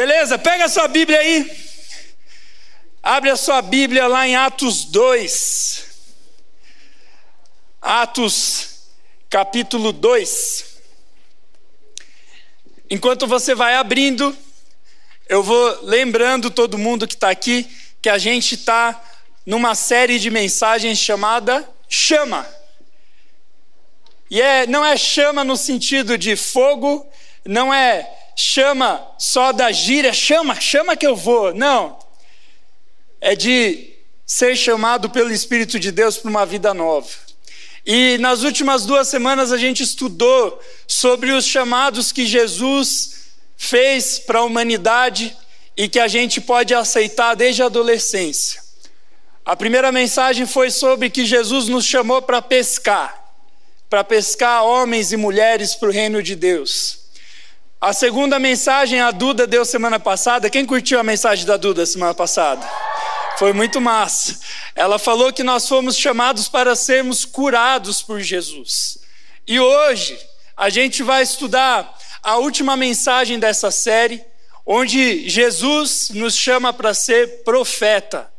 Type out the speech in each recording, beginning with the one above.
Beleza? Pega a sua Bíblia aí. Abre a sua Bíblia lá em Atos 2. Atos, capítulo 2. Enquanto você vai abrindo, eu vou lembrando todo mundo que está aqui que a gente está numa série de mensagens chamada Chama. E é, não é chama no sentido de fogo, não é chama só da gíria, chama, chama que eu vou. Não. É de ser chamado pelo Espírito de Deus para uma vida nova. E nas últimas duas semanas a gente estudou sobre os chamados que Jesus fez para a humanidade e que a gente pode aceitar desde a adolescência. A primeira mensagem foi sobre que Jesus nos chamou para pescar para pescar homens e mulheres para o reino de Deus. A segunda mensagem a Duda deu semana passada. Quem curtiu a mensagem da Duda semana passada? Foi muito massa. Ela falou que nós fomos chamados para sermos curados por Jesus. E hoje a gente vai estudar a última mensagem dessa série, onde Jesus nos chama para ser profeta.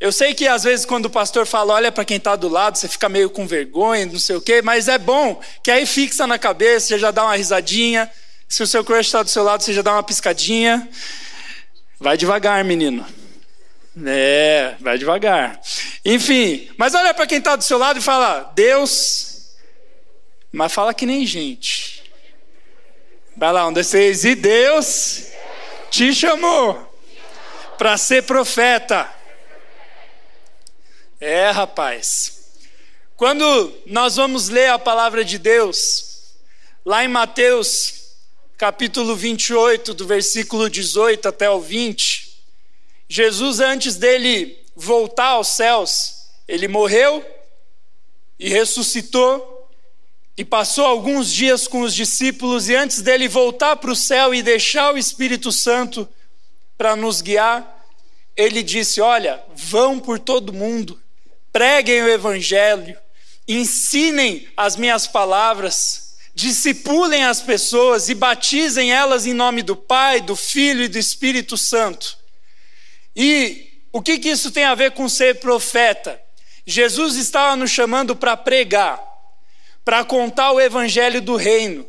Eu sei que às vezes quando o pastor fala, olha para quem está do lado, você fica meio com vergonha, não sei o quê, mas é bom que aí fixa na cabeça, você já dá uma risadinha. Se o seu crush está do seu lado, você já dá uma piscadinha. Vai devagar, menino. É, vai devagar. Enfim, mas olha para quem está do seu lado e fala, Deus, mas fala que nem gente. Vai lá, um, dois, três, e Deus te chamou para ser profeta. É, rapaz. Quando nós vamos ler a palavra de Deus, lá em Mateus, capítulo 28, do versículo 18 até o 20, Jesus, antes dele voltar aos céus, ele morreu e ressuscitou e passou alguns dias com os discípulos, e antes dele voltar para o céu e deixar o Espírito Santo para nos guiar, ele disse: Olha, vão por todo mundo preguem o Evangelho, ensinem as minhas palavras, discipulem as pessoas e batizem elas em nome do Pai, do Filho e do Espírito Santo. E o que, que isso tem a ver com ser profeta? Jesus estava nos chamando para pregar, para contar o Evangelho do Reino,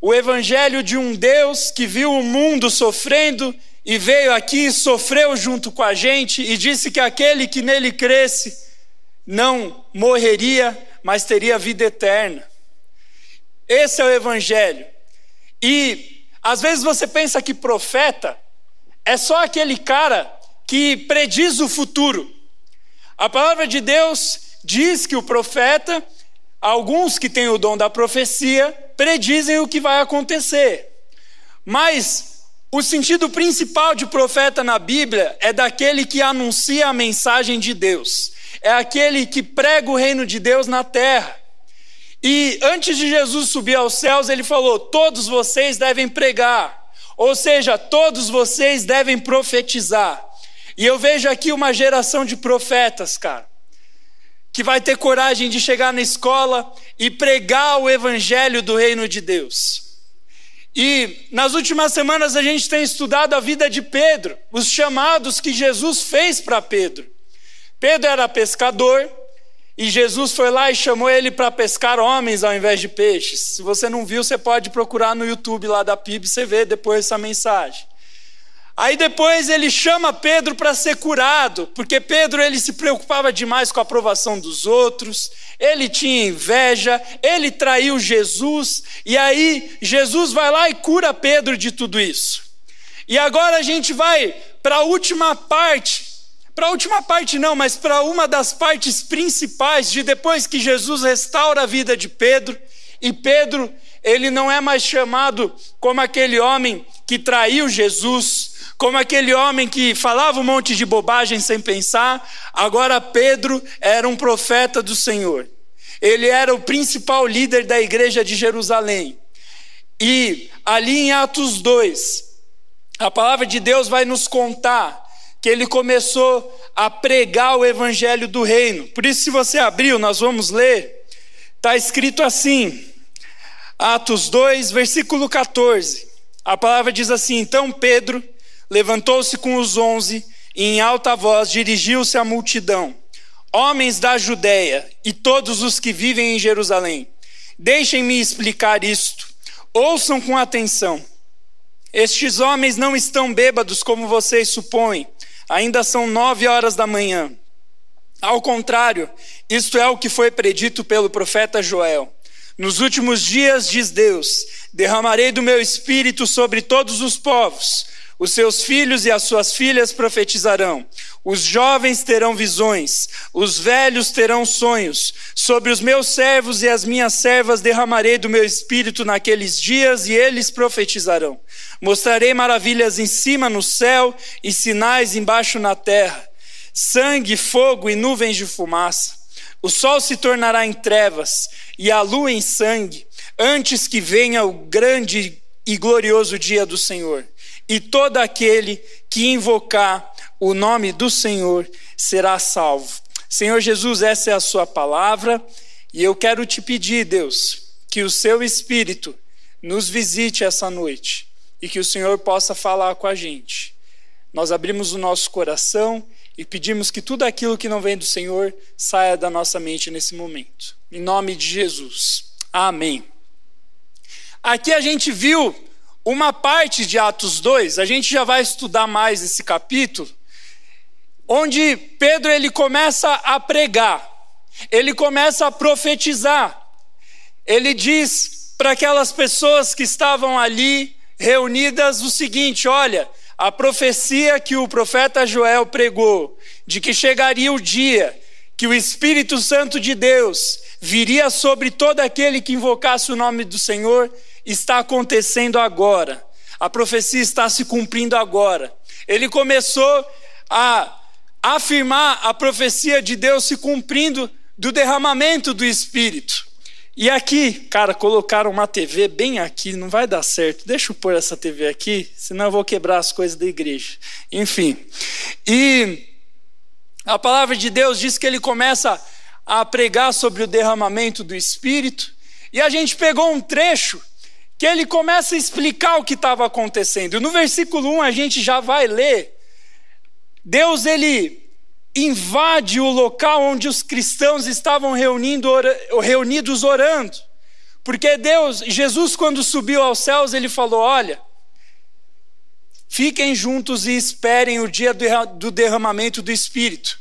o Evangelho de um Deus que viu o mundo sofrendo e veio aqui e sofreu junto com a gente e disse que aquele que nele cresce não morreria, mas teria vida eterna. Esse é o Evangelho. E às vezes você pensa que profeta é só aquele cara que prediz o futuro. A palavra de Deus diz que o profeta, alguns que têm o dom da profecia, predizem o que vai acontecer. Mas o sentido principal de profeta na Bíblia é daquele que anuncia a mensagem de Deus é aquele que prega o reino de Deus na terra. E antes de Jesus subir aos céus, ele falou: Todos vocês devem pregar, ou seja, todos vocês devem profetizar. E eu vejo aqui uma geração de profetas, cara, que vai ter coragem de chegar na escola e pregar o evangelho do reino de Deus. E nas últimas semanas a gente tem estudado a vida de Pedro, os chamados que Jesus fez para Pedro. Pedro era pescador e Jesus foi lá e chamou ele para pescar homens ao invés de peixes. Se você não viu, você pode procurar no YouTube lá da PIB, você vê depois essa mensagem. Aí depois ele chama Pedro para ser curado, porque Pedro ele se preocupava demais com a aprovação dos outros, ele tinha inveja, ele traiu Jesus, e aí Jesus vai lá e cura Pedro de tudo isso. E agora a gente vai para a última parte para a última parte, não, mas para uma das partes principais de depois que Jesus restaura a vida de Pedro, e Pedro, ele não é mais chamado como aquele homem que traiu Jesus, como aquele homem que falava um monte de bobagem sem pensar, agora Pedro era um profeta do Senhor. Ele era o principal líder da igreja de Jerusalém. E ali em Atos 2, a palavra de Deus vai nos contar que ele começou a pregar o evangelho do reino. Por isso, se você abriu, nós vamos ler, está escrito assim, Atos 2, versículo 14. A palavra diz assim: Então Pedro levantou-se com os onze e, em alta voz, dirigiu-se à multidão: Homens da Judéia e todos os que vivem em Jerusalém, deixem-me explicar isto. Ouçam com atenção. Estes homens não estão bêbados como vocês supõem, ainda são nove horas da manhã. Ao contrário, isto é o que foi predito pelo profeta Joel. Nos últimos dias, diz Deus, derramarei do meu espírito sobre todos os povos. Os seus filhos e as suas filhas profetizarão. Os jovens terão visões, os velhos terão sonhos. Sobre os meus servos e as minhas servas derramarei do meu espírito naqueles dias e eles profetizarão. Mostrarei maravilhas em cima no céu e sinais embaixo na terra: sangue, fogo e nuvens de fumaça. O sol se tornará em trevas e a lua em sangue, antes que venha o grande e glorioso dia do Senhor. E todo aquele que invocar o nome do Senhor será salvo. Senhor Jesus, essa é a sua palavra, e eu quero te pedir, Deus, que o seu Espírito nos visite essa noite e que o Senhor possa falar com a gente. Nós abrimos o nosso coração e pedimos que tudo aquilo que não vem do Senhor saia da nossa mente nesse momento. Em nome de Jesus. Amém. Aqui a gente viu uma parte de Atos 2, a gente já vai estudar mais esse capítulo, onde Pedro ele começa a pregar, ele começa a profetizar. Ele diz para aquelas pessoas que estavam ali reunidas o seguinte: olha, a profecia que o profeta Joel pregou, de que chegaria o dia que o Espírito Santo de Deus viria sobre todo aquele que invocasse o nome do Senhor, está acontecendo agora. A profecia está se cumprindo agora. Ele começou a afirmar a profecia de Deus se cumprindo do derramamento do Espírito. E aqui, cara, colocaram uma TV bem aqui, não vai dar certo. Deixa eu pôr essa TV aqui, senão eu vou quebrar as coisas da igreja. Enfim. E a palavra de Deus diz que ele começa a pregar sobre o derramamento do Espírito. E a gente pegou um trecho que ele começa a explicar o que estava acontecendo. No versículo 1 a gente já vai ler. Deus ele invade o local onde os cristãos estavam reunindo, reunidos orando. Porque Deus, Jesus, quando subiu aos céus, ele falou: Olha, fiquem juntos e esperem o dia do derramamento do Espírito.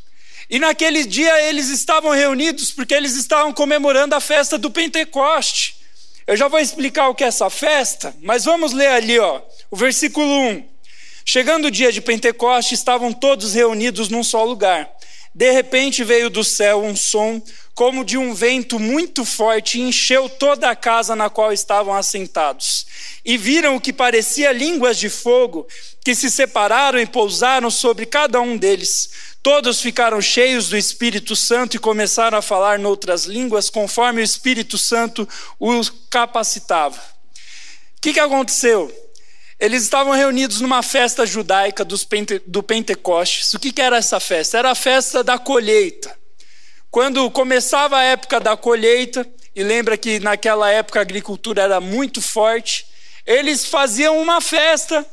E naquele dia eles estavam reunidos porque eles estavam comemorando a festa do Pentecoste. Eu já vou explicar o que é essa festa, mas vamos ler ali, ó, o versículo 1. Chegando o dia de Pentecoste, estavam todos reunidos num só lugar. De repente veio do céu um som como de um vento muito forte e encheu toda a casa na qual estavam assentados. E viram o que parecia línguas de fogo, que se separaram e pousaram sobre cada um deles. Todos ficaram cheios do Espírito Santo e começaram a falar noutras línguas, conforme o Espírito Santo os capacitava. O que, que aconteceu? Eles estavam reunidos numa festa judaica Pente, do Pentecostes. O que, que era essa festa? Era a festa da colheita. Quando começava a época da colheita, e lembra que naquela época a agricultura era muito forte, eles faziam uma festa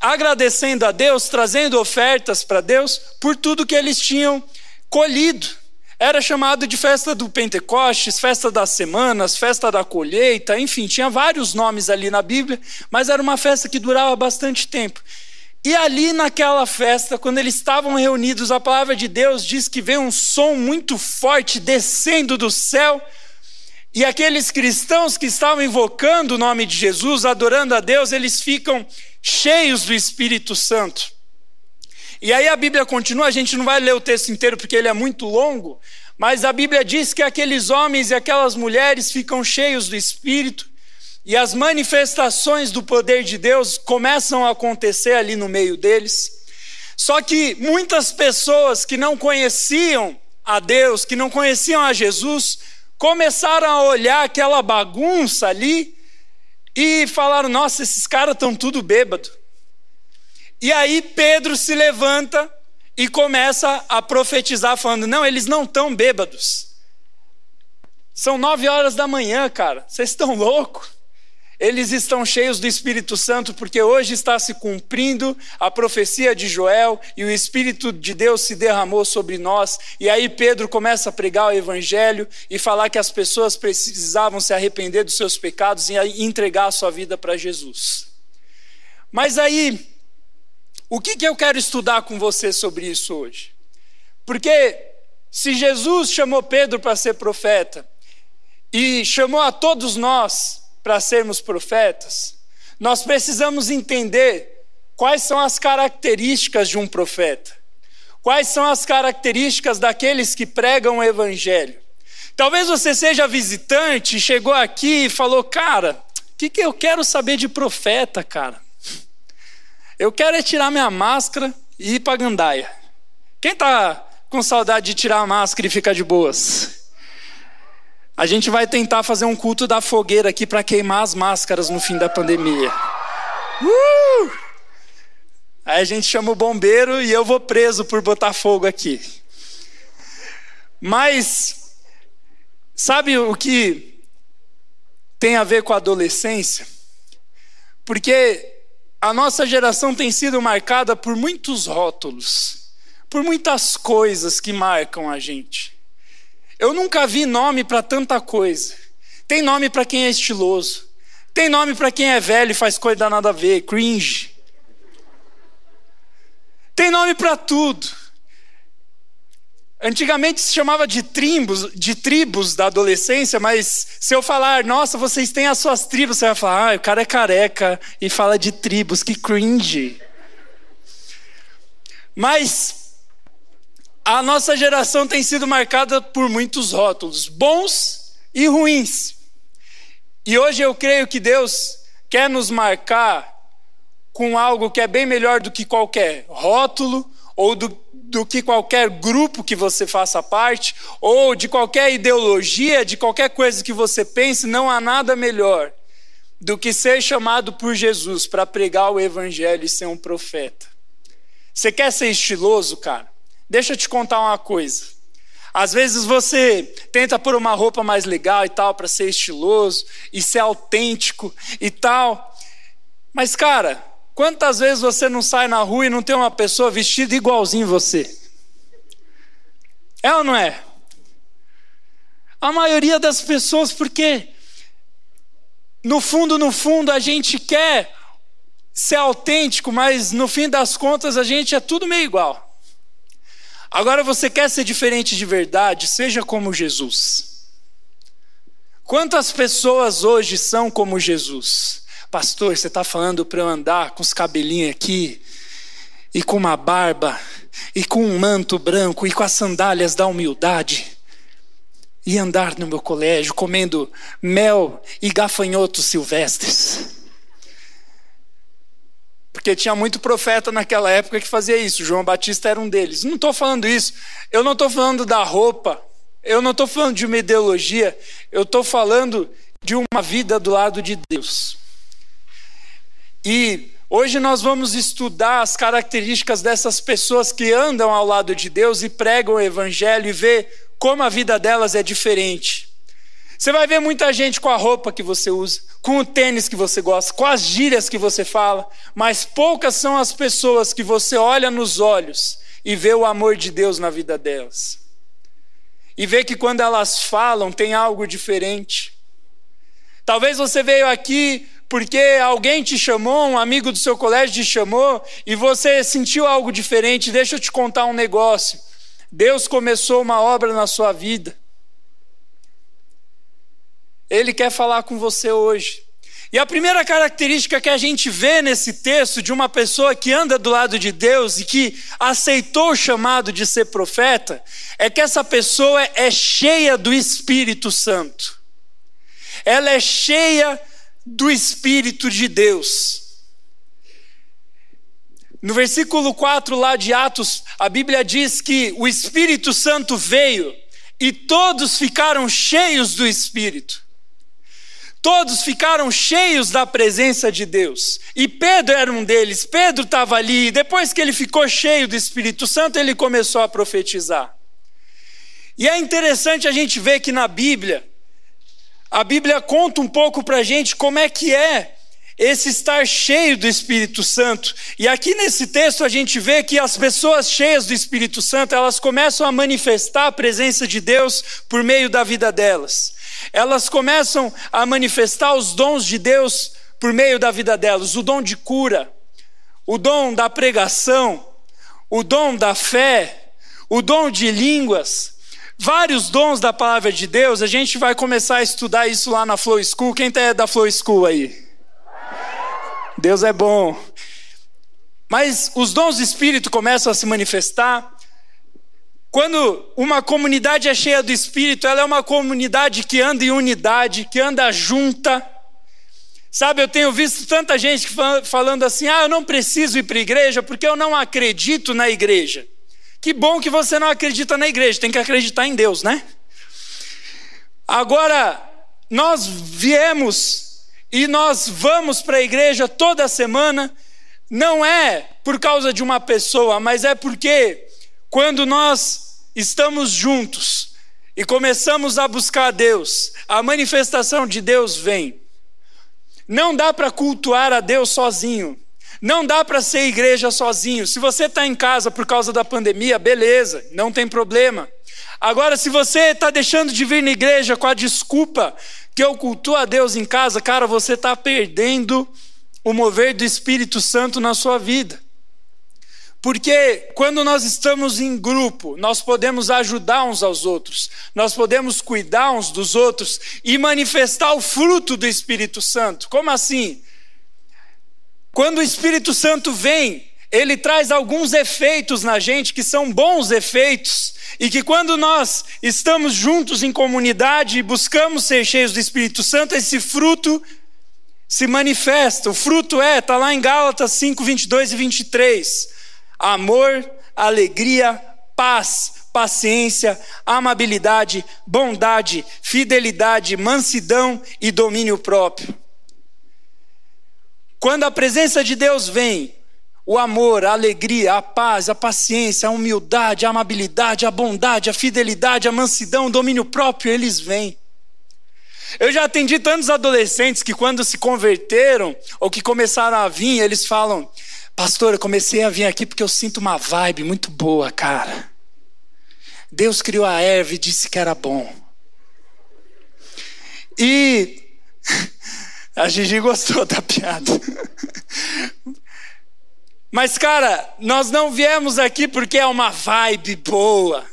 agradecendo a Deus, trazendo ofertas para Deus por tudo que eles tinham colhido. Era chamado de festa do Pentecostes, festa das semanas, festa da colheita, enfim, tinha vários nomes ali na Bíblia, mas era uma festa que durava bastante tempo. E ali naquela festa, quando eles estavam reunidos, a palavra de Deus diz que veio um som muito forte descendo do céu, e aqueles cristãos que estavam invocando o nome de Jesus, adorando a Deus, eles ficam cheios do Espírito Santo. E aí a Bíblia continua, a gente não vai ler o texto inteiro porque ele é muito longo, mas a Bíblia diz que aqueles homens e aquelas mulheres ficam cheios do Espírito e as manifestações do poder de Deus começam a acontecer ali no meio deles. Só que muitas pessoas que não conheciam a Deus, que não conheciam a Jesus, começaram a olhar aquela bagunça ali e falaram: Nossa, esses caras estão tudo bêbado. E aí Pedro se levanta e começa a profetizar, falando: não, eles não estão bêbados. São nove horas da manhã, cara. Vocês estão loucos? Eles estão cheios do Espírito Santo porque hoje está se cumprindo a profecia de Joel e o Espírito de Deus se derramou sobre nós. E aí Pedro começa a pregar o Evangelho e falar que as pessoas precisavam se arrepender dos seus pecados e entregar a sua vida para Jesus. Mas aí, o que, que eu quero estudar com você sobre isso hoje? Porque se Jesus chamou Pedro para ser profeta e chamou a todos nós para sermos profetas, nós precisamos entender quais são as características de um profeta. Quais são as características daqueles que pregam o evangelho? Talvez você seja visitante, chegou aqui e falou: "Cara, o que, que eu quero saber de profeta, cara? Eu quero é tirar minha máscara e ir para Gandaia. Quem está com saudade de tirar a máscara e ficar de boas? A gente vai tentar fazer um culto da fogueira aqui para queimar as máscaras no fim da pandemia. Uh! Aí a gente chama o bombeiro e eu vou preso por botar fogo aqui. Mas, sabe o que tem a ver com a adolescência? Porque a nossa geração tem sido marcada por muitos rótulos, por muitas coisas que marcam a gente. Eu nunca vi nome para tanta coisa. Tem nome para quem é estiloso. Tem nome para quem é velho e faz coisa nada a ver, cringe. Tem nome para tudo. Antigamente se chamava de tribos, de tribos da adolescência, mas se eu falar, nossa, vocês têm as suas tribos, você vai falar, ah, o cara é careca e fala de tribos, que cringe. Mas a nossa geração tem sido marcada por muitos rótulos, bons e ruins. E hoje eu creio que Deus quer nos marcar com algo que é bem melhor do que qualquer rótulo, ou do, do que qualquer grupo que você faça parte, ou de qualquer ideologia, de qualquer coisa que você pense, não há nada melhor do que ser chamado por Jesus para pregar o evangelho e ser um profeta. Você quer ser estiloso, cara? Deixa eu te contar uma coisa. Às vezes você tenta pôr uma roupa mais legal e tal, para ser estiloso e ser autêntico e tal. Mas, cara, quantas vezes você não sai na rua e não tem uma pessoa vestida igualzinho você? É ou não é? A maioria das pessoas, porque no fundo, no fundo, a gente quer ser autêntico, mas no fim das contas a gente é tudo meio igual. Agora você quer ser diferente de verdade? Seja como Jesus. Quantas pessoas hoje são como Jesus? Pastor, você está falando para eu andar com os cabelinhos aqui, e com uma barba, e com um manto branco, e com as sandálias da humildade, e andar no meu colégio comendo mel e gafanhotos silvestres. Porque tinha muito profeta naquela época que fazia isso. João Batista era um deles. Não estou falando isso. Eu não estou falando da roupa. Eu não estou falando de uma ideologia. Eu estou falando de uma vida do lado de Deus. E hoje nós vamos estudar as características dessas pessoas que andam ao lado de Deus e pregam o Evangelho e ver como a vida delas é diferente. Você vai ver muita gente com a roupa que você usa, com o tênis que você gosta, com as gírias que você fala, mas poucas são as pessoas que você olha nos olhos e vê o amor de Deus na vida delas. E vê que quando elas falam tem algo diferente. Talvez você veio aqui porque alguém te chamou, um amigo do seu colégio te chamou e você sentiu algo diferente. Deixa eu te contar um negócio. Deus começou uma obra na sua vida. Ele quer falar com você hoje. E a primeira característica que a gente vê nesse texto de uma pessoa que anda do lado de Deus e que aceitou o chamado de ser profeta é que essa pessoa é cheia do Espírito Santo. Ela é cheia do Espírito de Deus. No versículo 4 lá de Atos, a Bíblia diz que o Espírito Santo veio e todos ficaram cheios do Espírito. Todos ficaram cheios da presença de Deus. E Pedro era um deles. Pedro estava ali. E depois que ele ficou cheio do Espírito Santo, ele começou a profetizar. E é interessante a gente ver que na Bíblia, a Bíblia conta um pouco para a gente como é que é esse estar cheio do Espírito Santo. E aqui nesse texto a gente vê que as pessoas cheias do Espírito Santo, elas começam a manifestar a presença de Deus por meio da vida delas. Elas começam a manifestar os dons de Deus por meio da vida delas, o dom de cura, o dom da pregação, o dom da fé, o dom de línguas, vários dons da palavra de Deus. A gente vai começar a estudar isso lá na Flow School. Quem é da Flow School aí? Deus é bom. Mas os dons do Espírito começam a se manifestar. Quando uma comunidade é cheia do Espírito, ela é uma comunidade que anda em unidade, que anda junta. Sabe, eu tenho visto tanta gente falando assim: ah, eu não preciso ir para a igreja porque eu não acredito na igreja. Que bom que você não acredita na igreja, tem que acreditar em Deus, né? Agora, nós viemos e nós vamos para a igreja toda semana, não é por causa de uma pessoa, mas é porque quando nós estamos juntos e começamos a buscar a Deus, a manifestação de Deus vem. Não dá para cultuar a Deus sozinho. Não dá para ser igreja sozinho. Se você está em casa por causa da pandemia, beleza, não tem problema. Agora, se você está deixando de vir na igreja com a desculpa que eu cultuo a Deus em casa, cara, você está perdendo o mover do Espírito Santo na sua vida. Porque quando nós estamos em grupo, nós podemos ajudar uns aos outros, nós podemos cuidar uns dos outros e manifestar o fruto do Espírito Santo. Como assim? Quando o Espírito Santo vem, ele traz alguns efeitos na gente que são bons efeitos, e que quando nós estamos juntos em comunidade e buscamos ser cheios do Espírito Santo, esse fruto se manifesta. O fruto é, está lá em Gálatas 5, 22 e 23 amor, alegria, paz, paciência, amabilidade, bondade, fidelidade, mansidão e domínio próprio. Quando a presença de Deus vem, o amor, a alegria, a paz, a paciência, a humildade, a amabilidade, a bondade, a fidelidade, a mansidão, o domínio próprio, eles vêm. Eu já atendi tantos adolescentes que, quando se converteram ou que começaram a vir, eles falam: Pastor, eu comecei a vir aqui porque eu sinto uma vibe muito boa, cara. Deus criou a erva e disse que era bom. E a Gigi gostou da piada. Mas, cara, nós não viemos aqui porque é uma vibe boa.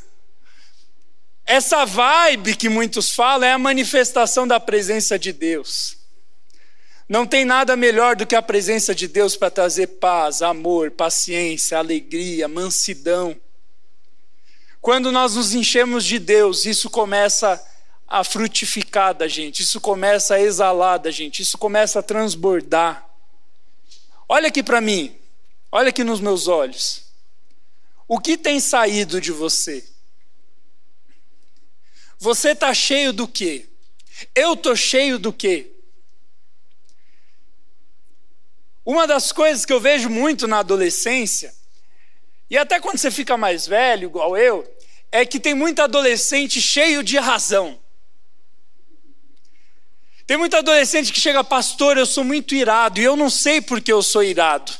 Essa vibe que muitos falam é a manifestação da presença de Deus. Não tem nada melhor do que a presença de Deus para trazer paz, amor, paciência, alegria, mansidão. Quando nós nos enchemos de Deus, isso começa a frutificar da gente, isso começa a exalar da gente, isso começa a transbordar. Olha aqui para mim, olha aqui nos meus olhos. O que tem saído de você? Você está cheio do quê? Eu estou cheio do quê? Uma das coisas que eu vejo muito na adolescência, e até quando você fica mais velho, igual eu, é que tem muito adolescente cheio de razão. Tem muito adolescente que chega, pastor, eu sou muito irado, e eu não sei porque eu sou irado.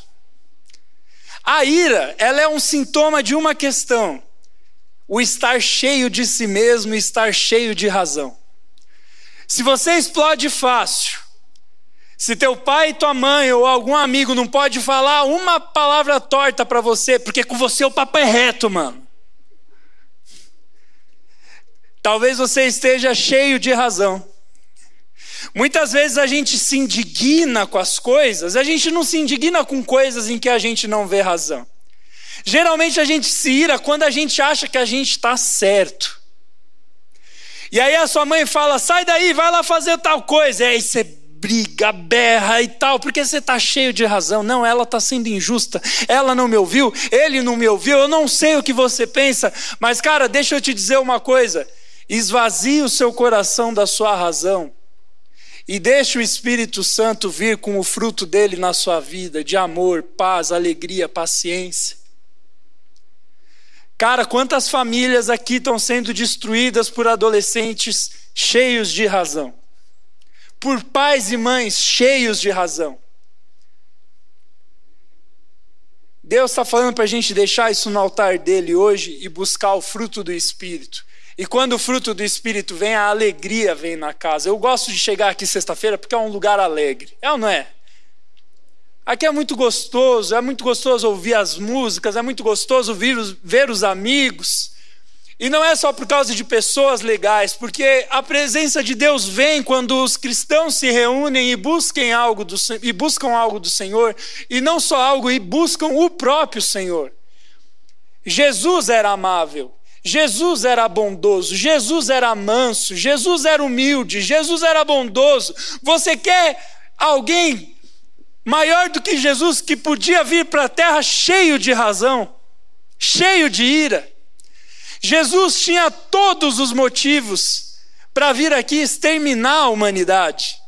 A ira, ela é um sintoma de uma questão: o estar cheio de si mesmo estar cheio de razão. Se você explode fácil, se teu pai e tua mãe ou algum amigo não pode falar uma palavra torta para você, porque com você o papo é reto, mano. Talvez você esteja cheio de razão. Muitas vezes a gente se indigna com as coisas, a gente não se indigna com coisas em que a gente não vê razão. Geralmente a gente se ira quando a gente acha que a gente está certo. E aí a sua mãe fala: sai daí, vai lá fazer tal coisa. E aí você briga, berra e tal, porque você está cheio de razão. Não, ela está sendo injusta, ela não me ouviu, ele não me ouviu, eu não sei o que você pensa, mas cara, deixa eu te dizer uma coisa: esvazie o seu coração da sua razão. E deixe o Espírito Santo vir com o fruto dele na sua vida, de amor, paz, alegria, paciência. Cara, quantas famílias aqui estão sendo destruídas por adolescentes cheios de razão? Por pais e mães cheios de razão. Deus está falando para a gente deixar isso no altar dele hoje e buscar o fruto do Espírito. E quando o fruto do Espírito vem, a alegria vem na casa. Eu gosto de chegar aqui sexta-feira porque é um lugar alegre. É ou não é? Aqui é muito gostoso, é muito gostoso ouvir as músicas, é muito gostoso ver os, ver os amigos. E não é só por causa de pessoas legais, porque a presença de Deus vem quando os cristãos se reúnem e buscam algo do, e buscam algo do Senhor, e não só algo, e buscam o próprio Senhor. Jesus era amável, Jesus era bondoso, Jesus era manso, Jesus era humilde, Jesus era bondoso. Você quer alguém maior do que Jesus que podia vir para a terra cheio de razão, cheio de ira? Jesus tinha todos os motivos para vir aqui exterminar a humanidade.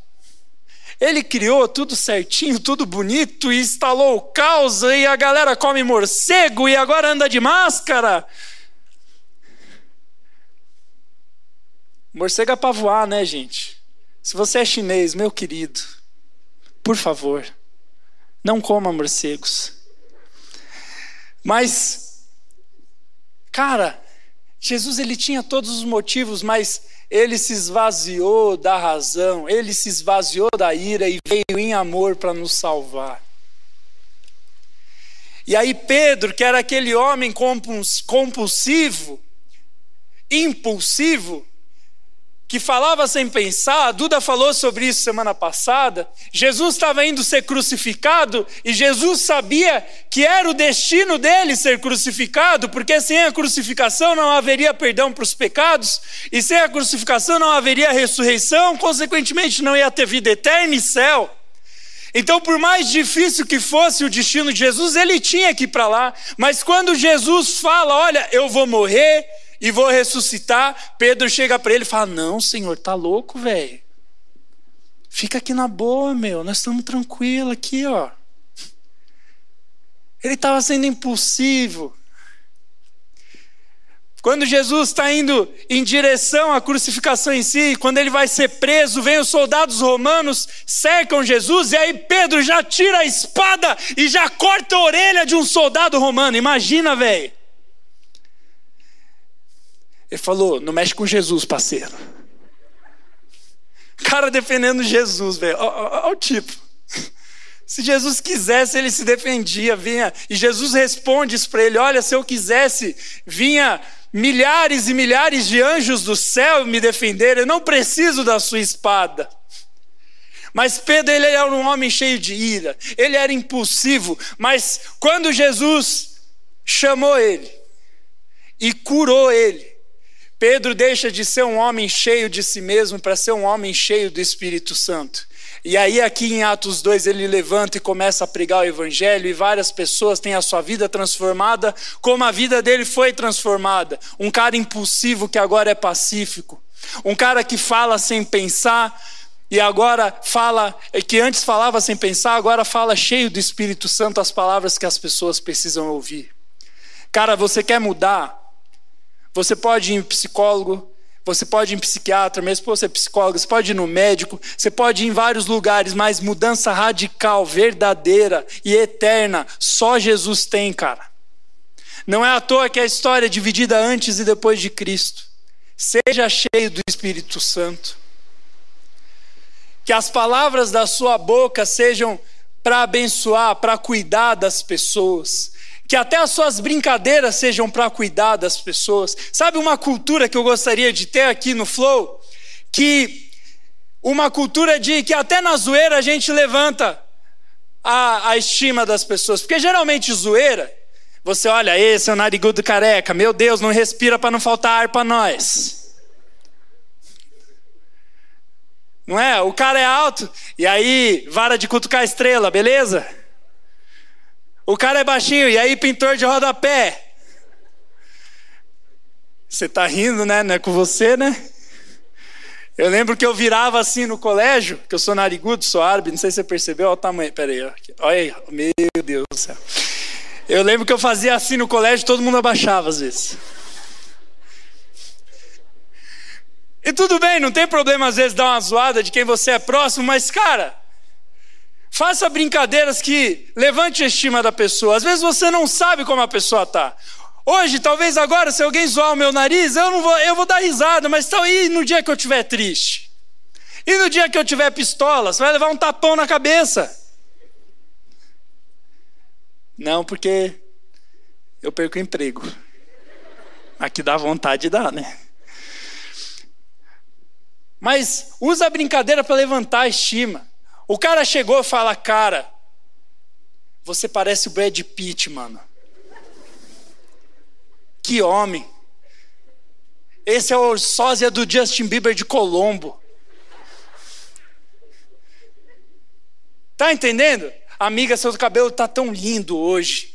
Ele criou tudo certinho, tudo bonito, e instalou o caos, e a galera come morcego e agora anda de máscara. Morcego é para voar, né, gente? Se você é chinês, meu querido, por favor, não coma morcegos. Mas, cara, Jesus ele tinha todos os motivos, mas ele se esvaziou da razão, ele se esvaziou da ira e veio em amor para nos salvar. E aí Pedro, que era aquele homem compulsivo, impulsivo, que falava sem pensar, a Duda falou sobre isso semana passada. Jesus estava indo ser crucificado e Jesus sabia que era o destino dele ser crucificado, porque sem a crucificação não haveria perdão para os pecados, e sem a crucificação não haveria ressurreição, consequentemente não ia ter vida eterna e céu. Então, por mais difícil que fosse o destino de Jesus, ele tinha que ir para lá, mas quando Jesus fala: Olha, eu vou morrer e vou ressuscitar. Pedro chega para ele e fala: Não, Senhor, tá louco, velho. Fica aqui na boa, meu. Nós estamos tranquilos aqui, ó. Ele estava sendo impulsivo. Quando Jesus está indo em direção à crucificação em si, quando ele vai ser preso, vem os soldados romanos, cercam Jesus, e aí Pedro já tira a espada e já corta a orelha de um soldado romano. Imagina, velho. Ele falou: não mexe com Jesus, parceiro. Cara defendendo Jesus, velho. Olha o tipo. Se Jesus quisesse, ele se defendia, vinha. E Jesus responde isso para ele: Olha, se eu quisesse, vinha milhares e milhares de anjos do céu me defender, eu não preciso da sua espada. Mas Pedro, ele era um homem cheio de ira, ele era impulsivo, mas quando Jesus chamou ele e curou ele, Pedro deixa de ser um homem cheio de si mesmo para ser um homem cheio do Espírito Santo. E aí, aqui em Atos 2, ele levanta e começa a pregar o Evangelho, e várias pessoas têm a sua vida transformada, como a vida dele foi transformada. Um cara impulsivo que agora é pacífico. Um cara que fala sem pensar, e agora fala, que antes falava sem pensar, agora fala cheio do Espírito Santo as palavras que as pessoas precisam ouvir. Cara, você quer mudar? Você pode ir em psicólogo, você pode ir em psiquiatra, mesmo se você é psicólogo, você pode ir no médico, você pode ir em vários lugares, mas mudança radical, verdadeira e eterna, só Jesus tem, cara. Não é à toa que a história é dividida antes e depois de Cristo. Seja cheio do Espírito Santo. Que as palavras da sua boca sejam para abençoar, para cuidar das pessoas que até as suas brincadeiras sejam para cuidar das pessoas. Sabe uma cultura que eu gostaria de ter aqui no Flow? Que uma cultura de que até na zoeira a gente levanta a, a estima das pessoas. Porque geralmente zoeira, você olha, esse é o narigudo careca, meu Deus, não respira para não faltar ar para nós. Não é? O cara é alto, e aí, vara de cutucar estrela, beleza? O cara é baixinho, e aí pintor de rodapé. Você tá rindo, né? Não é com você, né? Eu lembro que eu virava assim no colégio, que eu sou narigudo, sou árabe, não sei se você percebeu, olha o tamanho. Pera aí, olha aí, meu Deus do céu. Eu lembro que eu fazia assim no colégio, todo mundo abaixava às vezes. E tudo bem, não tem problema às vezes dar uma zoada de quem você é próximo, mas cara, faça brincadeiras que levante a estima da pessoa. Às vezes você não sabe como a pessoa está. Hoje, talvez agora, se alguém zoar o meu nariz, eu não vou, eu vou dar risada, mas tá aí no dia que eu estiver triste. E no dia que eu tiver pistola, você vai levar um tapão na cabeça. Não, porque eu perco o emprego. Aqui dá vontade de dar, né? Mas usa a brincadeira para levantar a estima. O cara chegou e fala: Cara, você parece o Brad Pitt, mano. Que homem. Esse é o sósia do Justin Bieber de Colombo. Tá entendendo? Amiga, seu cabelo tá tão lindo hoje.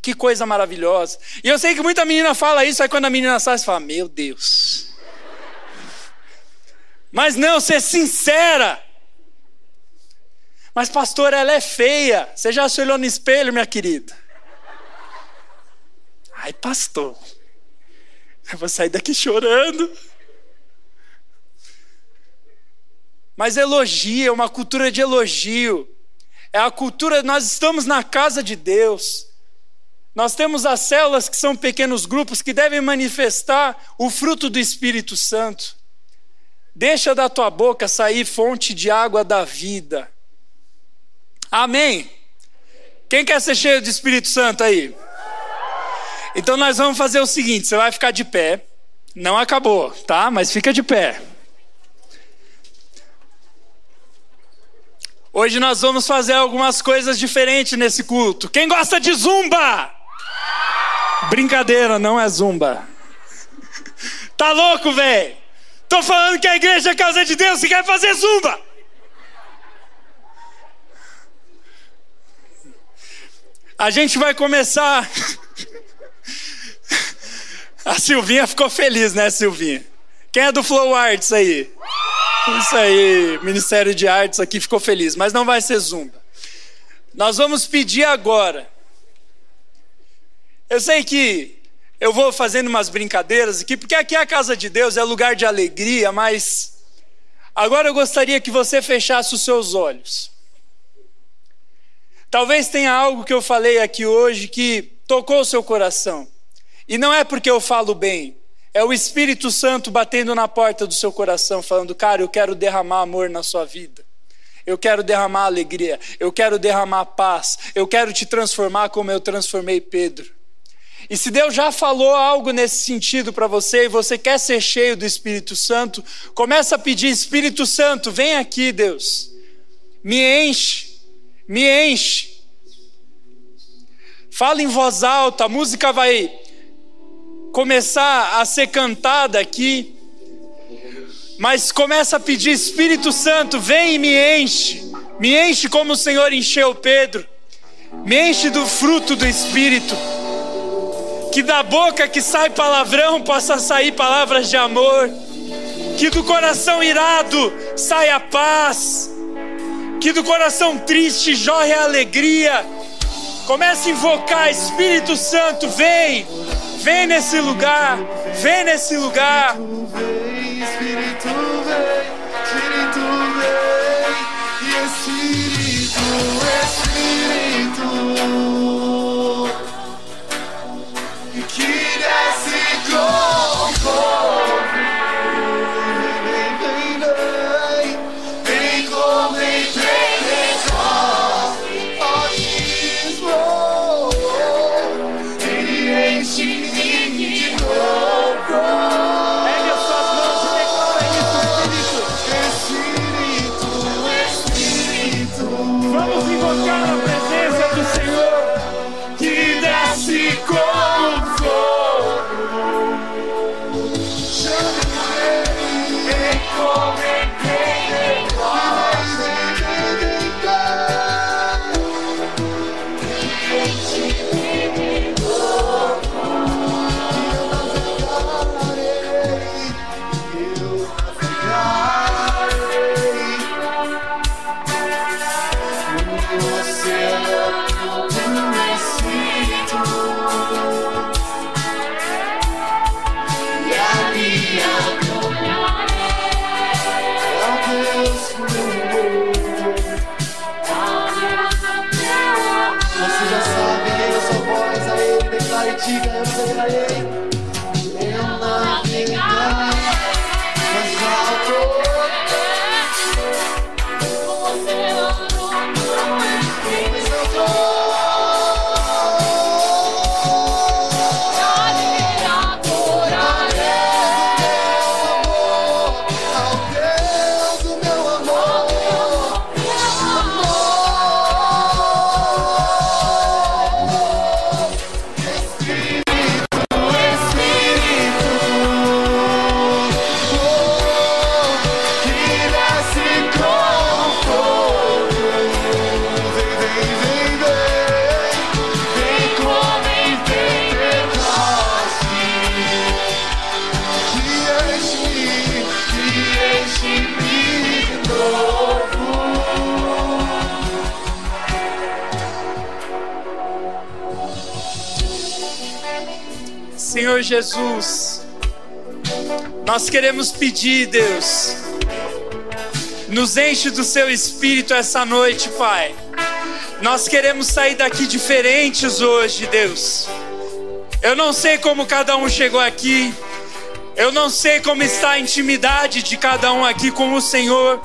Que coisa maravilhosa. E eu sei que muita menina fala isso, aí quando a menina sai, você fala: Meu Deus. Mas não, ser sincera. Mas, pastor, ela é feia. Você já se olhou no espelho, minha querida? Ai, pastor, eu vou sair daqui chorando. Mas elogia, uma cultura de elogio. É a cultura, nós estamos na casa de Deus. Nós temos as células que são pequenos grupos que devem manifestar o fruto do Espírito Santo. Deixa da tua boca sair fonte de água da vida. Amém. Quem quer ser cheio do Espírito Santo aí? Então nós vamos fazer o seguinte: você vai ficar de pé. Não acabou, tá? Mas fica de pé. Hoje nós vamos fazer algumas coisas diferentes nesse culto. Quem gosta de zumba? Brincadeira, não é zumba. Tá louco, velho? Tô falando que a igreja é casa de Deus e quer fazer zumba. A gente vai começar a Silvinha ficou feliz, né, Silvinha? Quem é do Flow Arts aí? Isso aí, Ministério de Artes aqui ficou feliz, mas não vai ser zumba. Nós vamos pedir agora. Eu sei que eu vou fazendo umas brincadeiras aqui, porque aqui é a casa de Deus, é lugar de alegria, mas agora eu gostaria que você fechasse os seus olhos. Talvez tenha algo que eu falei aqui hoje que tocou o seu coração. E não é porque eu falo bem, é o Espírito Santo batendo na porta do seu coração, falando: Cara, eu quero derramar amor na sua vida. Eu quero derramar alegria, eu quero derramar paz, eu quero te transformar como eu transformei Pedro. E se Deus já falou algo nesse sentido para você e você quer ser cheio do Espírito Santo, começa a pedir: Espírito Santo, vem aqui, Deus, me enche, me enche. Fala em voz alta, a música vai começar a ser cantada aqui, mas começa a pedir: Espírito Santo, vem e me enche, me enche como o Senhor encheu Pedro, me enche do fruto do Espírito, que da boca que sai palavrão possa sair palavras de amor, que do coração irado saia paz, que do coração triste jorre a alegria. Comece a invocar, Espírito Santo, vem, Vem nesse lugar, vem nesse lugar. Espírito vem, Espírito Jesus, nós queremos pedir, Deus, nos enche do seu espírito essa noite, Pai. Nós queremos sair daqui diferentes hoje, Deus. Eu não sei como cada um chegou aqui, eu não sei como está a intimidade de cada um aqui com o Senhor,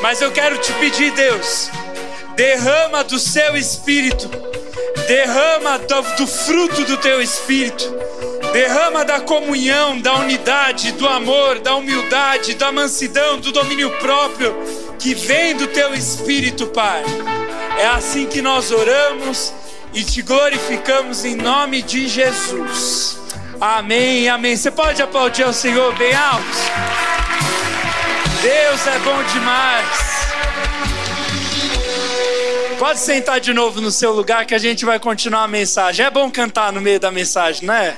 mas eu quero te pedir, Deus, derrama do seu espírito, derrama do, do fruto do teu espírito Derrama da comunhão, da unidade, do amor, da humildade, da mansidão, do domínio próprio que vem do teu espírito, Pai. É assim que nós oramos e te glorificamos em nome de Jesus. Amém, amém. Você pode aplaudir ao Senhor bem alto? Deus é bom demais. Pode sentar de novo no seu lugar que a gente vai continuar a mensagem. É bom cantar no meio da mensagem, não é?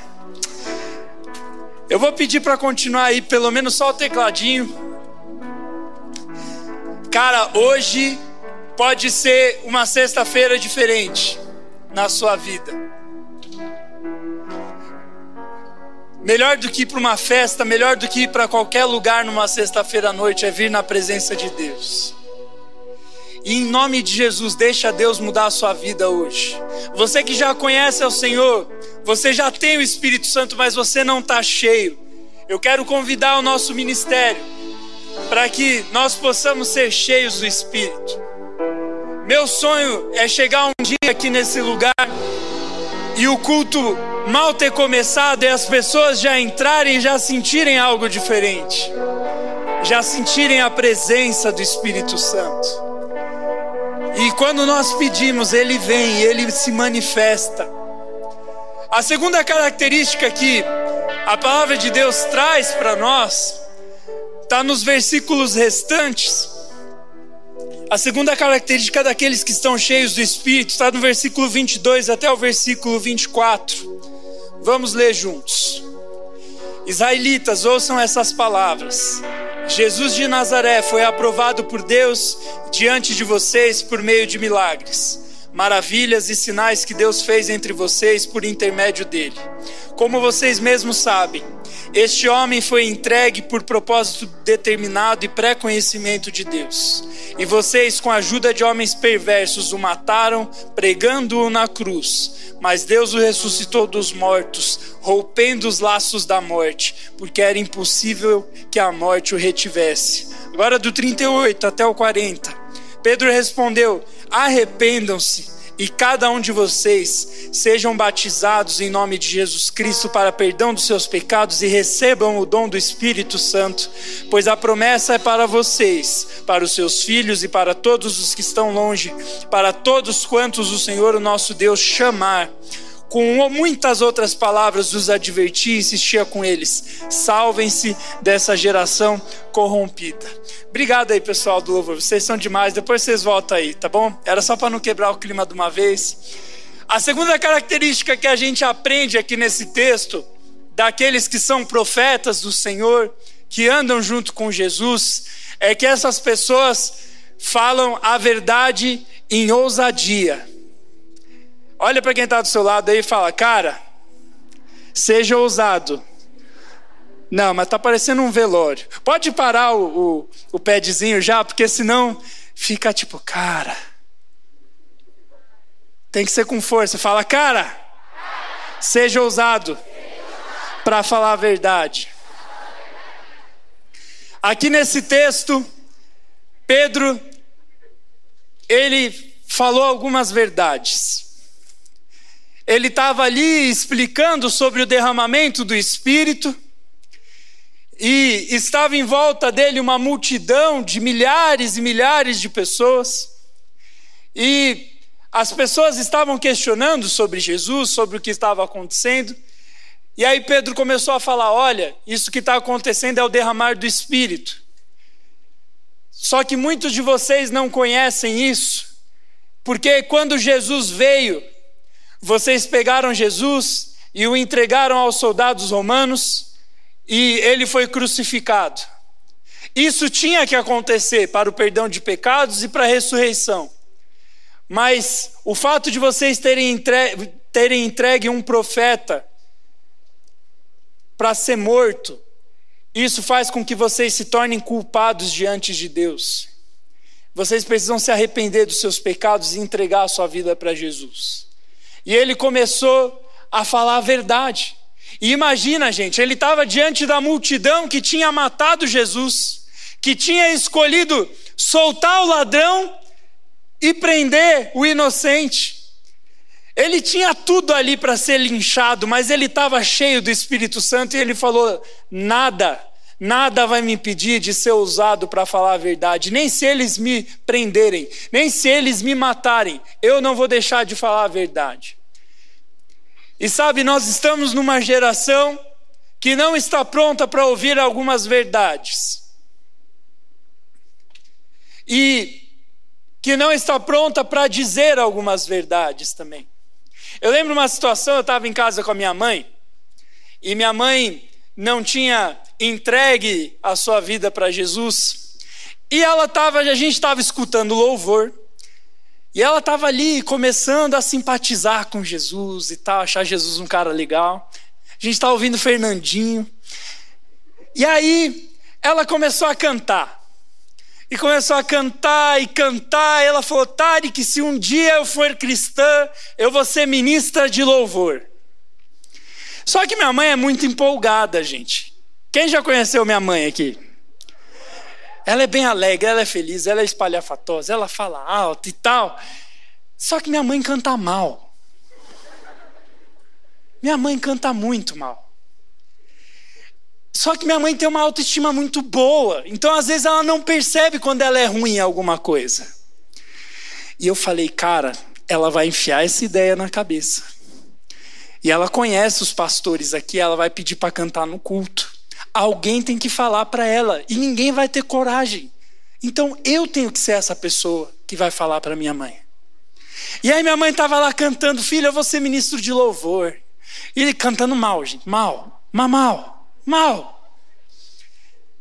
Eu vou pedir para continuar aí, pelo menos só o tecladinho. Cara, hoje pode ser uma sexta-feira diferente na sua vida. Melhor do que ir para uma festa, melhor do que ir para qualquer lugar numa sexta-feira à noite é vir na presença de Deus. E em nome de Jesus, deixa Deus mudar a sua vida hoje. Você que já conhece o Senhor, você já tem o Espírito Santo, mas você não está cheio. Eu quero convidar o nosso ministério para que nós possamos ser cheios do Espírito. Meu sonho é chegar um dia aqui nesse lugar e o culto mal ter começado e as pessoas já entrarem e já sentirem algo diferente, já sentirem a presença do Espírito Santo. E quando nós pedimos, Ele vem, Ele se manifesta. A segunda característica que a palavra de Deus traz para nós está nos versículos restantes. A segunda característica daqueles que estão cheios do Espírito está no versículo 22 até o versículo 24. Vamos ler juntos. Israelitas, ouçam essas palavras. Jesus de Nazaré foi aprovado por Deus diante de vocês por meio de milagres, maravilhas e sinais que Deus fez entre vocês por intermédio dele. Como vocês mesmos sabem, este homem foi entregue por propósito determinado e pré-conhecimento de Deus. E vocês, com a ajuda de homens perversos, o mataram, pregando-o na cruz. Mas Deus o ressuscitou dos mortos, rompendo os laços da morte, porque era impossível que a morte o retivesse. Agora, do 38 até o 40, Pedro respondeu: Arrependam-se e cada um de vocês sejam batizados em nome de Jesus Cristo para perdão dos seus pecados e recebam o dom do Espírito Santo, pois a promessa é para vocês, para os seus filhos e para todos os que estão longe, para todos quantos o Senhor, o nosso Deus, chamar com muitas outras palavras os advertia e insistia com eles: salvem-se dessa geração corrompida. Obrigado aí, pessoal do louvor, vocês são demais. Depois vocês voltam aí, tá bom? Era só para não quebrar o clima de uma vez. A segunda característica que a gente aprende aqui nesse texto, daqueles que são profetas do Senhor, que andam junto com Jesus, é que essas pessoas falam a verdade em ousadia. Olha para quem está do seu lado aí e fala, cara, seja ousado. Não, mas está parecendo um velório. Pode parar o, o, o padzinho já, porque senão fica tipo, cara. Tem que ser com força. Fala, cara, Seja ousado para falar a verdade. Aqui nesse texto, Pedro ele falou algumas verdades. Ele estava ali explicando sobre o derramamento do Espírito, e estava em volta dele uma multidão de milhares e milhares de pessoas, e as pessoas estavam questionando sobre Jesus, sobre o que estava acontecendo, e aí Pedro começou a falar: olha, isso que está acontecendo é o derramar do Espírito. Só que muitos de vocês não conhecem isso, porque quando Jesus veio, vocês pegaram Jesus e o entregaram aos soldados romanos e ele foi crucificado. Isso tinha que acontecer para o perdão de pecados e para a ressurreição. Mas o fato de vocês terem entregue, terem entregue um profeta para ser morto, isso faz com que vocês se tornem culpados diante de Deus. Vocês precisam se arrepender dos seus pecados e entregar a sua vida para Jesus. E ele começou a falar a verdade. E imagina, gente, ele estava diante da multidão que tinha matado Jesus, que tinha escolhido soltar o ladrão e prender o inocente. Ele tinha tudo ali para ser linchado, mas ele estava cheio do Espírito Santo e ele falou: nada, nada vai me impedir de ser usado para falar a verdade, nem se eles me prenderem, nem se eles me matarem, eu não vou deixar de falar a verdade. E sabe, nós estamos numa geração que não está pronta para ouvir algumas verdades. E que não está pronta para dizer algumas verdades também. Eu lembro uma situação, eu estava em casa com a minha mãe, e minha mãe não tinha entregue a sua vida para Jesus, e ela estava, a gente estava escutando louvor, e ela estava ali começando a simpatizar com Jesus e tal, achar Jesus um cara legal. A gente estava ouvindo Fernandinho. E aí ela começou a cantar. E começou a cantar e cantar. E ela falou: que se um dia eu for cristã, eu vou ser ministra de louvor. Só que minha mãe é muito empolgada, gente. Quem já conheceu minha mãe aqui? Ela é bem alegre, ela é feliz, ela é espalhafatosa, ela fala alto e tal. Só que minha mãe canta mal. Minha mãe canta muito mal. Só que minha mãe tem uma autoestima muito boa, então às vezes ela não percebe quando ela é ruim em alguma coisa. E eu falei, cara, ela vai enfiar essa ideia na cabeça. E ela conhece os pastores aqui, ela vai pedir para cantar no culto. Alguém tem que falar para ela e ninguém vai ter coragem. Então eu tenho que ser essa pessoa que vai falar para minha mãe. E aí minha mãe estava lá cantando, filho, eu vou ser ministro de louvor. E ele cantando mal, gente, mal, mal, mal mal.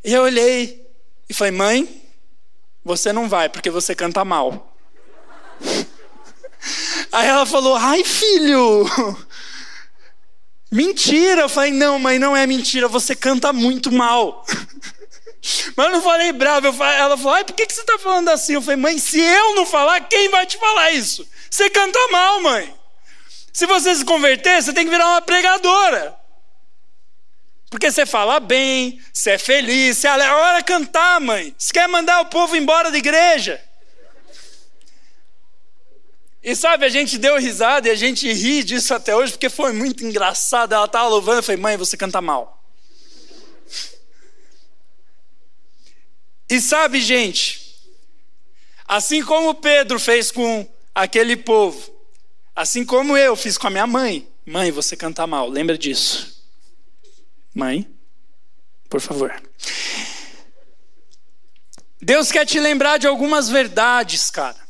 E eu olhei e falei: mãe, você não vai porque você canta mal. Aí ela falou: ai, filho. Mentira! Eu falei, não, mãe, não é mentira, você canta muito mal. Mas eu não falei bravo, falei, ela falou, ai, por que, você está falando assim? Eu falei, mãe, se eu não falar, quem vai te falar isso? Você canta mal, mãe. Se você se converter, você tem que virar uma pregadora. Porque você fala bem, você é feliz, você é alegre. Hora cantar, mãe. Você quer mandar o povo embora da igreja. E sabe, a gente deu risada e a gente ri disso até hoje porque foi muito engraçado. Ela estava louvando, eu falei, mãe, você canta mal. E sabe, gente, assim como Pedro fez com aquele povo, assim como eu fiz com a minha mãe, mãe, você canta mal, lembra disso. Mãe, por favor. Deus quer te lembrar de algumas verdades, cara.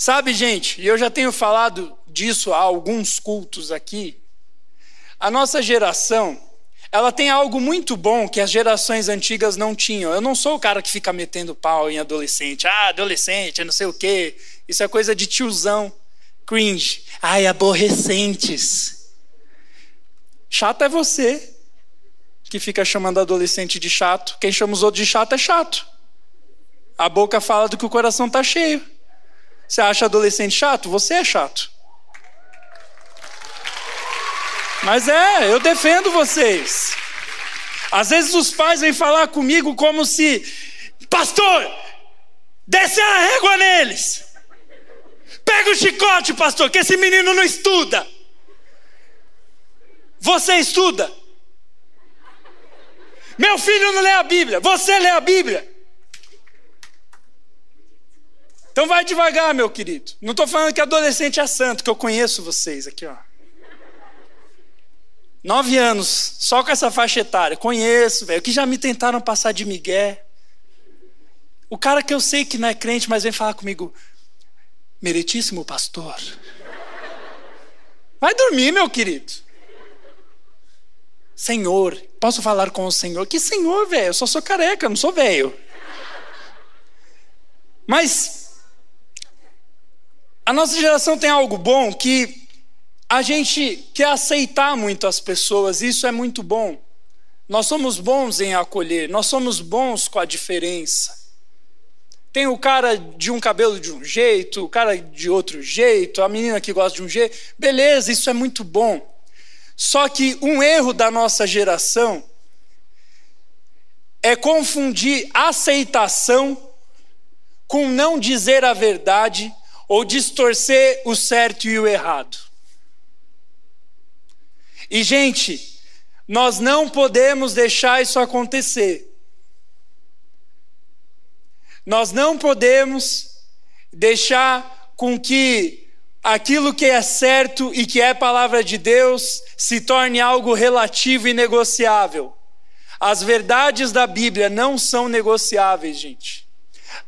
Sabe, gente, e eu já tenho falado disso há alguns cultos aqui. A nossa geração, ela tem algo muito bom que as gerações antigas não tinham. Eu não sou o cara que fica metendo pau em adolescente. Ah, adolescente, não sei o quê. Isso é coisa de tiozão. Cringe. Ai, aborrecentes. Chato é você que fica chamando adolescente de chato. Quem chama os outros de chato é chato. A boca fala do que o coração está cheio. Você acha adolescente chato? Você é chato. Mas é, eu defendo vocês. Às vezes os pais vêm falar comigo como se, pastor, desce a régua neles. Pega o chicote, pastor, que esse menino não estuda. Você estuda. Meu filho não lê a Bíblia, você lê a Bíblia. Então vai devagar, meu querido. Não estou falando que adolescente é santo, que eu conheço vocês aqui, ó. Nove anos, só com essa faixa etária. Conheço, velho. Que já me tentaram passar de migué. O cara que eu sei que não é crente, mas vem falar comigo. Meritíssimo pastor. Vai dormir, meu querido. Senhor, posso falar com o Senhor? Que Senhor, velho? Eu só sou careca, não sou velho. Mas a nossa geração tem algo bom que a gente quer aceitar muito as pessoas, isso é muito bom. Nós somos bons em acolher, nós somos bons com a diferença. Tem o cara de um cabelo de um jeito, o cara de outro jeito, a menina que gosta de um jeito. Beleza, isso é muito bom. Só que um erro da nossa geração é confundir aceitação com não dizer a verdade ou distorcer o certo e o errado. E, gente, nós não podemos deixar isso acontecer. Nós não podemos deixar com que aquilo que é certo e que é palavra de Deus se torne algo relativo e negociável. As verdades da Bíblia não são negociáveis, gente.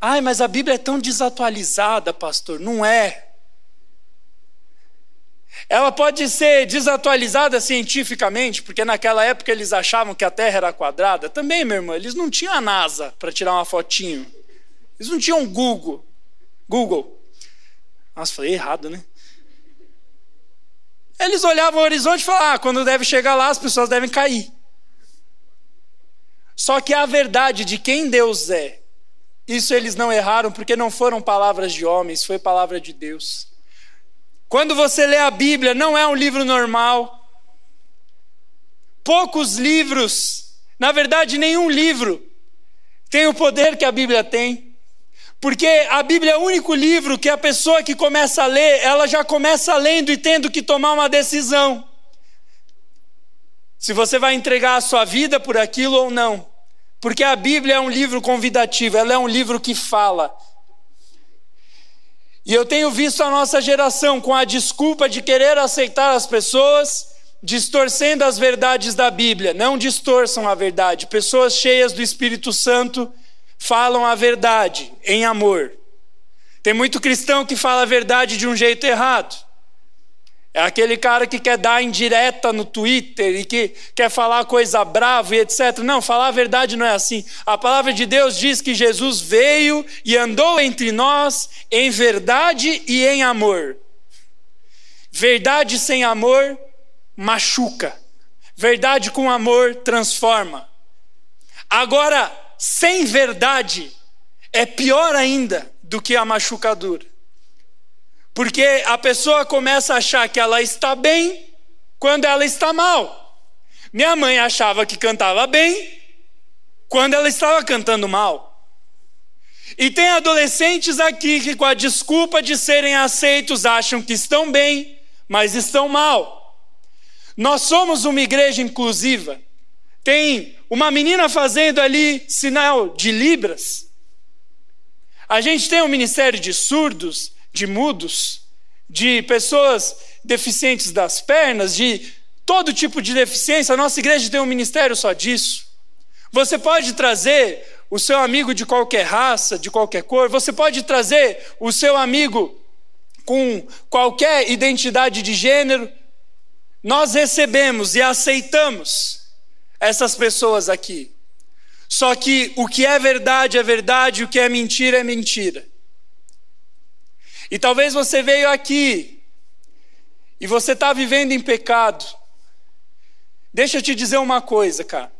Ai, mas a Bíblia é tão desatualizada, pastor. Não é. Ela pode ser desatualizada cientificamente, porque naquela época eles achavam que a Terra era quadrada. Também, meu irmão, eles não tinham a NASA para tirar uma fotinho. Eles não tinham Google. Google. Nossa, falei errado, né? Eles olhavam o horizonte e falavam: ah, quando deve chegar lá, as pessoas devem cair. Só que a verdade de quem Deus é, isso eles não erraram, porque não foram palavras de homens, foi palavra de Deus. Quando você lê a Bíblia, não é um livro normal. Poucos livros, na verdade, nenhum livro tem o poder que a Bíblia tem. Porque a Bíblia é o único livro que a pessoa que começa a ler, ela já começa lendo e tendo que tomar uma decisão. Se você vai entregar a sua vida por aquilo ou não. Porque a Bíblia é um livro convidativo, ela é um livro que fala. E eu tenho visto a nossa geração com a desculpa de querer aceitar as pessoas, distorcendo as verdades da Bíblia. Não distorçam a verdade. Pessoas cheias do Espírito Santo falam a verdade em amor. Tem muito cristão que fala a verdade de um jeito errado. É aquele cara que quer dar indireta no Twitter e que quer falar coisa brava e etc. Não, falar a verdade não é assim. A palavra de Deus diz que Jesus veio e andou entre nós em verdade e em amor. Verdade sem amor machuca. Verdade com amor transforma. Agora, sem verdade é pior ainda do que a machucadura. Porque a pessoa começa a achar que ela está bem quando ela está mal. Minha mãe achava que cantava bem quando ela estava cantando mal. E tem adolescentes aqui que, com a desculpa de serem aceitos, acham que estão bem, mas estão mal. Nós somos uma igreja inclusiva. Tem uma menina fazendo ali sinal de Libras. A gente tem um ministério de surdos de mudos, de pessoas deficientes das pernas, de todo tipo de deficiência. A nossa igreja tem um ministério só disso. Você pode trazer o seu amigo de qualquer raça, de qualquer cor, você pode trazer o seu amigo com qualquer identidade de gênero. Nós recebemos e aceitamos essas pessoas aqui. Só que o que é verdade é verdade, o que é mentira é mentira. E talvez você veio aqui e você está vivendo em pecado. Deixa eu te dizer uma coisa, cara.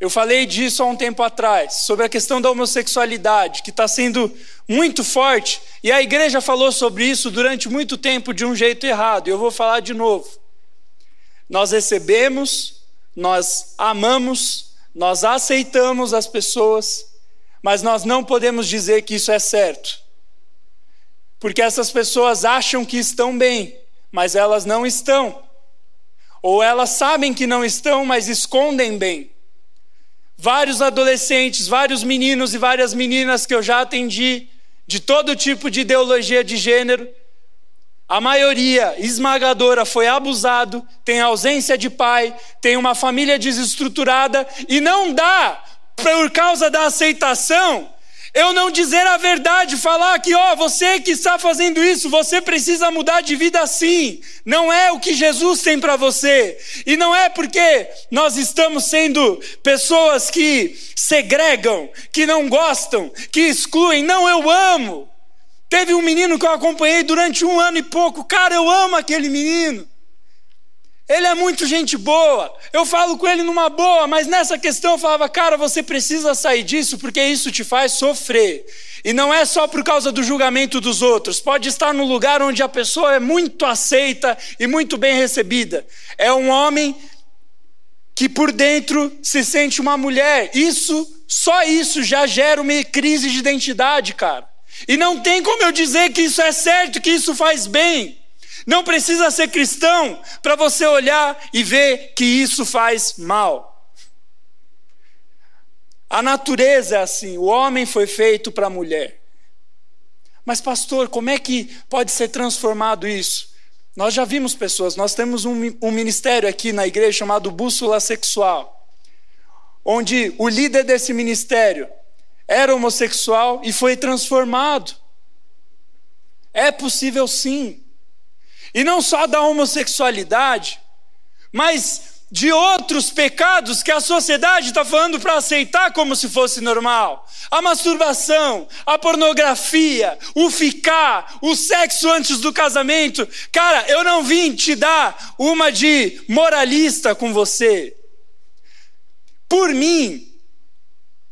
Eu falei disso há um tempo atrás, sobre a questão da homossexualidade, que está sendo muito forte, e a igreja falou sobre isso durante muito tempo de um jeito errado, e eu vou falar de novo. Nós recebemos, nós amamos, nós aceitamos as pessoas, mas nós não podemos dizer que isso é certo. Porque essas pessoas acham que estão bem, mas elas não estão. Ou elas sabem que não estão, mas escondem bem. Vários adolescentes, vários meninos e várias meninas que eu já atendi, de todo tipo de ideologia de gênero, a maioria esmagadora foi abusado, tem ausência de pai, tem uma família desestruturada e não dá, por causa da aceitação, eu não dizer a verdade, falar que, ó, você que está fazendo isso, você precisa mudar de vida assim. Não é o que Jesus tem para você. E não é porque nós estamos sendo pessoas que segregam, que não gostam, que excluem. Não, eu amo. Teve um menino que eu acompanhei durante um ano e pouco. Cara, eu amo aquele menino. Ele é muito gente boa. Eu falo com ele numa boa, mas nessa questão eu falava, cara, você precisa sair disso porque isso te faz sofrer. E não é só por causa do julgamento dos outros. Pode estar no lugar onde a pessoa é muito aceita e muito bem recebida. É um homem que por dentro se sente uma mulher. Isso, só isso já gera uma crise de identidade, cara. E não tem como eu dizer que isso é certo, que isso faz bem. Não precisa ser cristão para você olhar e ver que isso faz mal. A natureza é assim, o homem foi feito para a mulher. Mas, pastor, como é que pode ser transformado isso? Nós já vimos pessoas, nós temos um, um ministério aqui na igreja chamado Bússola Sexual, onde o líder desse ministério era homossexual e foi transformado. É possível sim. E não só da homossexualidade, mas de outros pecados que a sociedade está falando para aceitar como se fosse normal. A masturbação, a pornografia, o ficar, o sexo antes do casamento. Cara, eu não vim te dar uma de moralista com você. Por mim,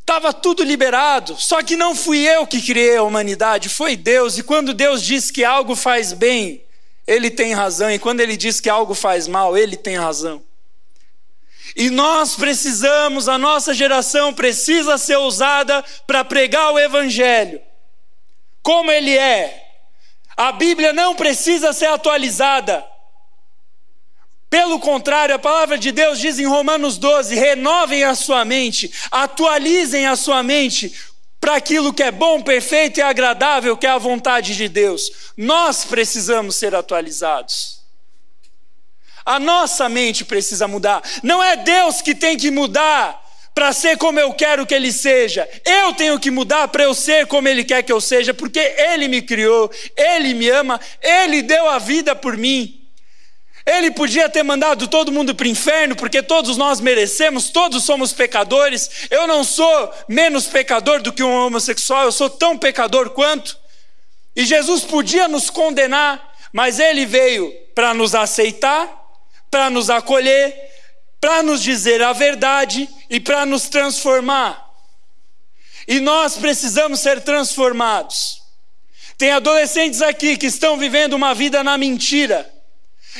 estava tudo liberado, só que não fui eu que criei a humanidade, foi Deus. E quando Deus diz que algo faz bem, ele tem razão, e quando ele diz que algo faz mal, ele tem razão. E nós precisamos, a nossa geração precisa ser usada para pregar o Evangelho, como ele é. A Bíblia não precisa ser atualizada. Pelo contrário, a palavra de Deus diz em Romanos 12: renovem a sua mente, atualizem a sua mente para aquilo que é bom, perfeito e agradável, que é a vontade de Deus. Nós precisamos ser atualizados. A nossa mente precisa mudar. Não é Deus que tem que mudar para ser como eu quero que Ele seja. Eu tenho que mudar para eu ser como Ele quer que eu seja, porque Ele me criou, Ele me ama, Ele deu a vida por mim. Ele podia ter mandado todo mundo para o inferno, porque todos nós merecemos, todos somos pecadores. Eu não sou menos pecador do que um homossexual, eu sou tão pecador quanto. E Jesus podia nos condenar, mas ele veio para nos aceitar, para nos acolher, para nos dizer a verdade e para nos transformar. E nós precisamos ser transformados. Tem adolescentes aqui que estão vivendo uma vida na mentira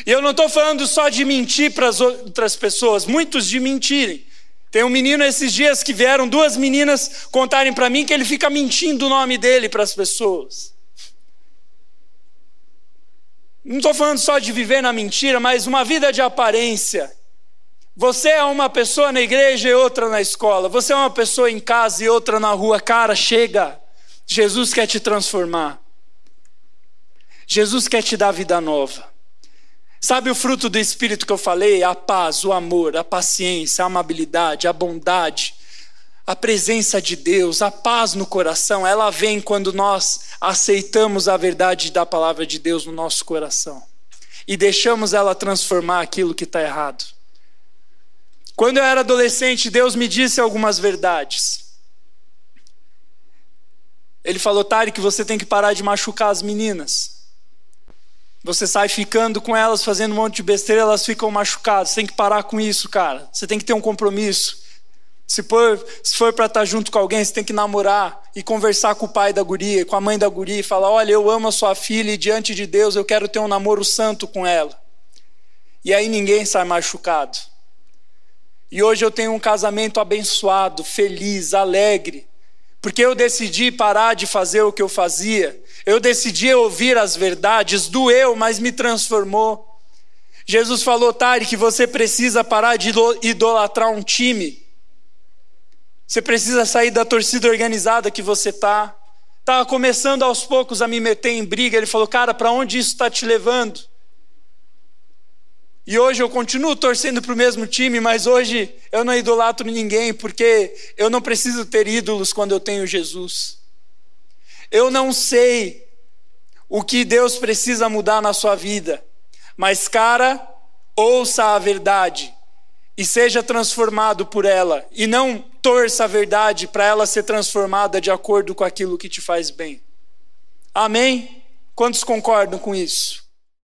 e eu não estou falando só de mentir para as outras pessoas, muitos de mentirem. Tem um menino esses dias que vieram duas meninas contarem para mim que ele fica mentindo o nome dele para as pessoas. Não estou falando só de viver na mentira, mas uma vida de aparência. Você é uma pessoa na igreja e outra na escola. Você é uma pessoa em casa e outra na rua. Cara, chega. Jesus quer te transformar. Jesus quer te dar vida nova. Sabe o fruto do Espírito que eu falei? A paz, o amor, a paciência, a amabilidade, a bondade, a presença de Deus, a paz no coração, ela vem quando nós aceitamos a verdade da palavra de Deus no nosso coração e deixamos ela transformar aquilo que está errado. Quando eu era adolescente, Deus me disse algumas verdades. Ele falou, que você tem que parar de machucar as meninas. Você sai ficando com elas, fazendo um monte de besteira, elas ficam machucadas. Você tem que parar com isso, cara. Você tem que ter um compromisso. Se for, se for para estar tá junto com alguém, você tem que namorar e conversar com o pai da guria, com a mãe da guria e falar: Olha, eu amo a sua filha e diante de Deus eu quero ter um namoro santo com ela. E aí ninguém sai machucado. E hoje eu tenho um casamento abençoado, feliz, alegre, porque eu decidi parar de fazer o que eu fazia. Eu decidi ouvir as verdades, doeu, mas me transformou. Jesus falou, Tari, que você precisa parar de idolatrar um time. Você precisa sair da torcida organizada que você está. Estava começando aos poucos a me meter em briga. Ele falou, cara, para onde isso está te levando? E hoje eu continuo torcendo para o mesmo time, mas hoje eu não idolatro ninguém, porque eu não preciso ter ídolos quando eu tenho Jesus. Eu não sei o que Deus precisa mudar na sua vida, mas, cara, ouça a verdade e seja transformado por ela, e não torça a verdade para ela ser transformada de acordo com aquilo que te faz bem. Amém? Quantos concordam com isso?